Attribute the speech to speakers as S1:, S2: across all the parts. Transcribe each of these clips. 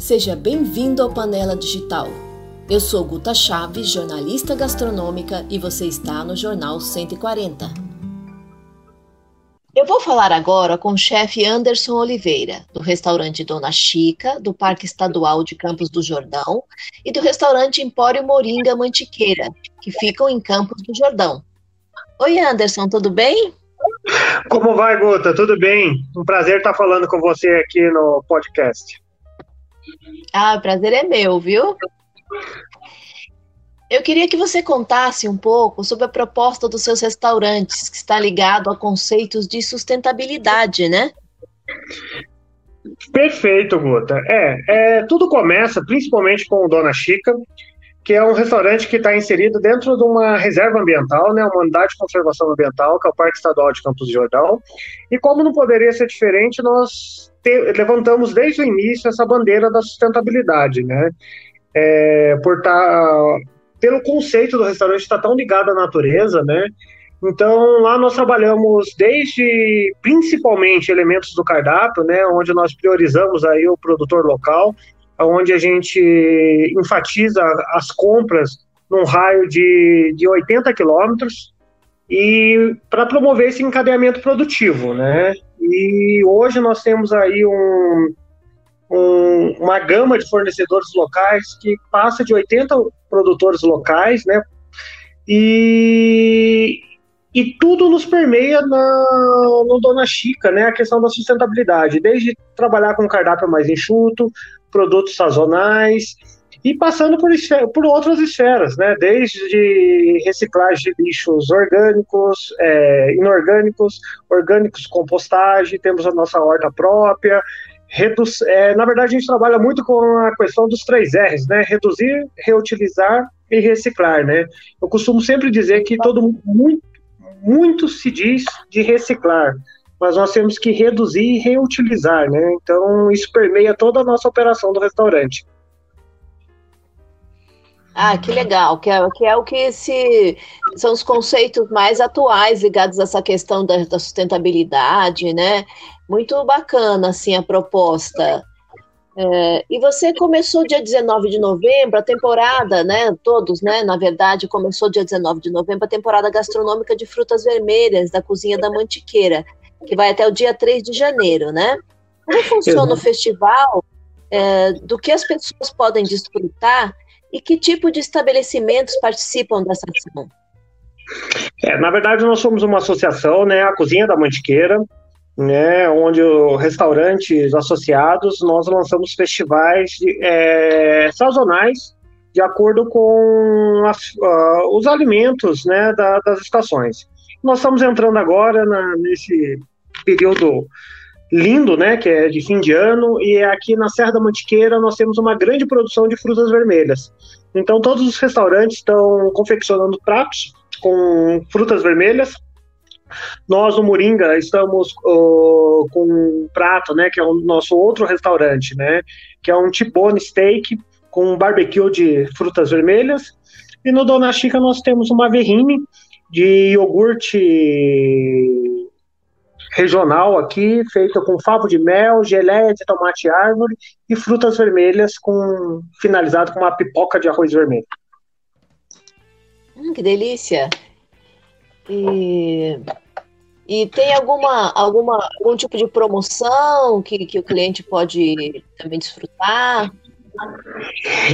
S1: Seja bem-vindo ao Panela Digital. Eu sou Guta Chaves, jornalista gastronômica, e você está no Jornal 140. Eu vou falar agora com o chefe Anderson Oliveira, do restaurante Dona Chica, do Parque Estadual de Campos do Jordão, e do restaurante Empório Moringa Mantiqueira, que ficam em Campos do Jordão. Oi, Anderson, tudo bem?
S2: Como vai, Guta? Tudo bem? Um prazer estar falando com você aqui no podcast.
S1: Ah, o prazer é meu, viu? Eu queria que você contasse um pouco sobre a proposta dos seus restaurantes, que está ligado a conceitos de sustentabilidade, né?
S2: Perfeito, Guta. É, é, tudo começa principalmente com o Dona Chica, que é um restaurante que está inserido dentro de uma reserva ambiental, né, uma unidade de conservação ambiental, que é o Parque Estadual de Campos de Jordão. E como não poderia ser diferente, nós te, levantamos desde o início essa bandeira da sustentabilidade, né? É, por tá, pelo conceito do restaurante estar tá tão ligado à natureza, né? Então lá nós trabalhamos desde principalmente elementos do cardápio, né? Onde nós priorizamos aí o produtor local, onde a gente enfatiza as compras num raio de, de 80 quilômetros e para promover esse encadeamento produtivo, né? E hoje nós temos aí um, um, uma gama de fornecedores locais que passa de 80 produtores locais, né? E, e tudo nos permeia na, no Dona Chica, né? A questão da sustentabilidade, desde trabalhar com cardápio mais enxuto, produtos sazonais, e passando por, por outras esferas, né? desde reciclagem de lixos orgânicos, é, inorgânicos, orgânicos compostagem, temos a nossa horta própria. Reduz, é, na verdade, a gente trabalha muito com a questão dos três R's, né? Reduzir, reutilizar e reciclar, né? Eu costumo sempre dizer que todo muito, muito se diz de reciclar, mas nós temos que reduzir e reutilizar, né? Então isso permeia toda a nossa operação do restaurante.
S1: Ah, que legal, que é, que é o que se, são os conceitos mais atuais ligados a essa questão da, da sustentabilidade, né? Muito bacana, assim, a proposta. É, e você começou dia 19 de novembro, a temporada, né? Todos, né? Na verdade, começou dia 19 de novembro a temporada gastronômica de frutas vermelhas da Cozinha da Mantiqueira, que vai até o dia 3 de janeiro, né? Como funciona o festival? É, do que as pessoas podem desfrutar e que tipo de estabelecimentos participam dessa ação?
S2: É, na verdade, nós somos uma associação, né, a Cozinha da Mantiqueira, né, onde restaurantes associados nós lançamos festivais é, sazonais de acordo com as, uh, os alimentos né, da, das estações. Nós estamos entrando agora na, nesse período lindo, né, que é de fim de ano, e aqui na Serra da Mantiqueira nós temos uma grande produção de frutas vermelhas. Então todos os restaurantes estão confeccionando pratos com frutas vermelhas. Nós no Moringa estamos com um prato, né, que é o nosso outro restaurante, né, que é um T-bone steak com um barbecue de frutas vermelhas. E no Dona Chica nós temos uma verrine de iogurte regional aqui, feita com favo de mel, geleia de tomate árvore e frutas vermelhas, com finalizado com uma pipoca de arroz vermelho.
S1: Hum, que delícia! E, e tem alguma, alguma algum tipo de promoção que, que o cliente pode também desfrutar?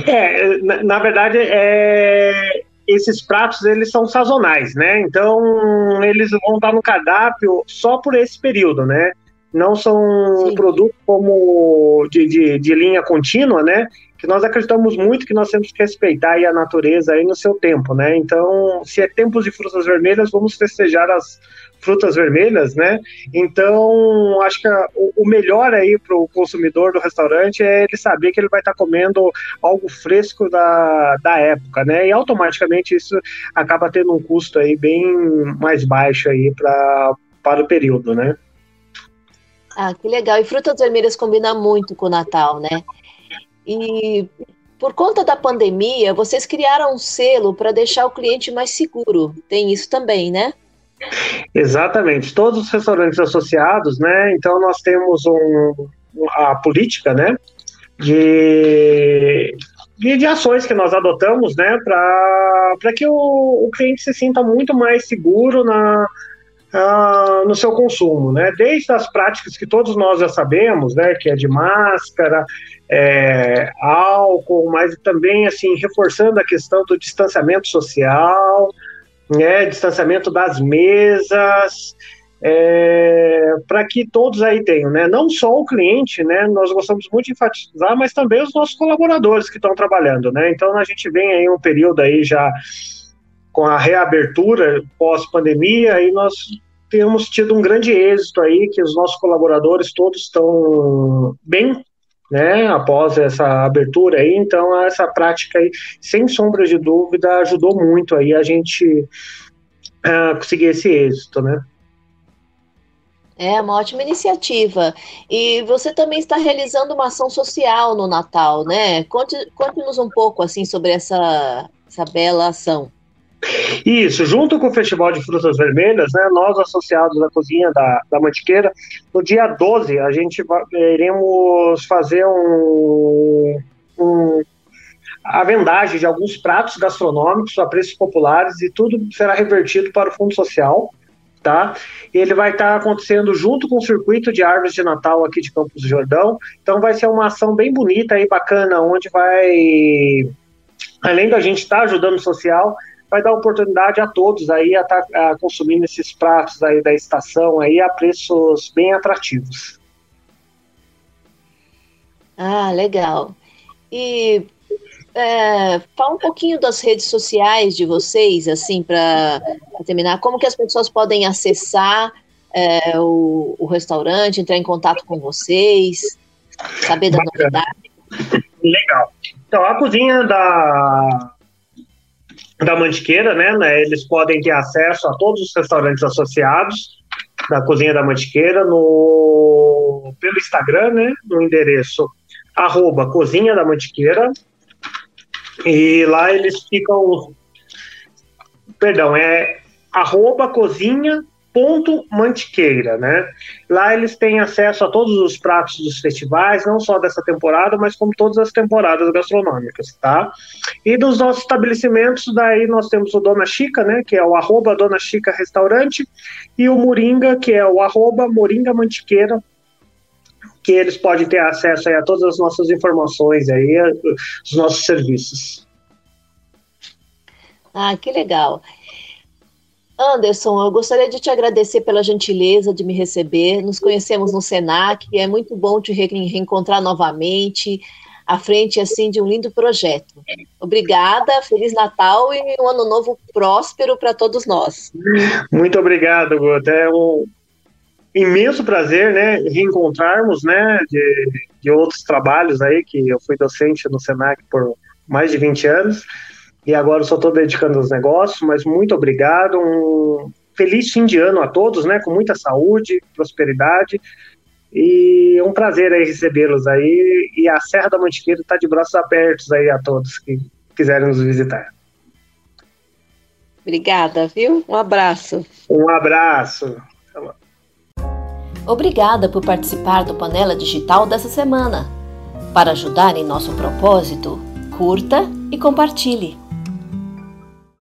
S2: É, na, na verdade, é, esses pratos eles são sazonais, né? Então eles vão estar no cardápio só por esse período, né? Não são Sim. produtos como de, de, de, linha contínua, né? Que nós acreditamos muito que nós temos que respeitar a natureza aí no seu tempo, né? Então, se é tempos de frutas vermelhas, vamos festejar as, frutas vermelhas, né? Então, acho que a, o, o, melhor aí para o consumidor do restaurante é ele saber que ele vai estar tá comendo algo fresco da, da época, né? E automaticamente isso acaba tendo um custo aí bem mais baixo aí pra, para o período, né?
S1: Ah, que legal. E frutas vermelhas combina muito com o Natal, né? E por conta da pandemia, vocês criaram um selo para deixar o cliente mais seguro. Tem isso também, né?
S2: Exatamente, todos os restaurantes associados, né? Então nós temos um, a política, né? de, de, de, ações que nós adotamos, né, para que o, o cliente se sinta muito mais seguro na, uh, no seu consumo, né, desde as práticas que todos nós já sabemos, né, que é de máscara, é, álcool, mas também, assim, reforçando a questão do distanciamento social, né, distanciamento das mesas, é, para que todos aí tenham, né? Não só o cliente, né? Nós gostamos muito de enfatizar, mas também os nossos colaboradores que estão trabalhando, né? Então a gente vem aí um período aí já com a reabertura pós-pandemia e nós temos tido um grande êxito aí que os nossos colaboradores todos estão bem né, após essa abertura aí, então essa prática aí, sem sombra de dúvida, ajudou muito aí a gente uh, conseguir esse êxito, né.
S1: É uma ótima iniciativa. E você também está realizando uma ação social no Natal, né? Conte-nos conte um pouco assim sobre essa, essa bela ação.
S2: Isso, junto com o Festival de Frutas Vermelhas, né, nós associados à Cozinha da, da Mantiqueira, no dia 12 a gente vai, iremos fazer um, um, a vendagem de alguns pratos gastronômicos a preços populares e tudo será revertido para o Fundo Social tá? Ele vai estar tá acontecendo junto com o circuito de árvores de Natal aqui de Campos do Jordão. Então vai ser uma ação bem bonita e bacana, onde vai, além da gente estar tá ajudando o social, vai dar oportunidade a todos aí a estar tá, consumindo esses pratos aí da estação aí a preços bem atrativos.
S1: Ah, legal. E é, fala um pouquinho das redes sociais de vocês, assim, para terminar. Como que as pessoas podem acessar é, o, o, restaurante, entrar em contato com vocês, saber da novidade?
S2: Legal. Então, a cozinha da, da Mantiqueira, né, né, eles podem ter acesso a todos os restaurantes associados da Cozinha da Mantiqueira no, pelo Instagram, né, no endereço arroba Cozinha da Mantiqueira, e lá eles ficam. Perdão, é arroba cozinha ponto mantiqueira, né? Lá eles têm acesso a todos os pratos dos festivais, não só dessa temporada, mas como todas as temporadas gastronômicas, tá? E dos nossos estabelecimentos, daí nós temos o Dona Chica, né? Que é o arroba Dona Chica Restaurante, e o Moringa, que é o arroba Moringa Mantiqueira, que eles podem ter acesso a todas as nossas informações aí, os nossos serviços.
S1: Ah, que legal. Anderson, eu gostaria de te agradecer pela gentileza de me receber. Nos conhecemos no Senac, é muito bom te reencontrar novamente à frente assim de um lindo projeto. Obrigada, feliz Natal e um ano novo próspero para todos nós.
S2: Muito obrigado, Guta. É um, imenso prazer, né, reencontrarmos, né, de, de outros trabalhos aí, que eu fui docente no Senac por mais de 20 anos, e agora só estou dedicando aos negócios, mas muito obrigado, um feliz fim de ano a todos, né, com muita saúde, prosperidade, e é um prazer aí recebê-los aí, e a Serra da Mantiqueira está de braços abertos aí a todos que quiserem nos visitar.
S1: Obrigada, viu? Um abraço.
S2: Um abraço.
S1: Obrigada por participar do Panela Digital dessa semana. Para ajudar em nosso propósito, curta e compartilhe.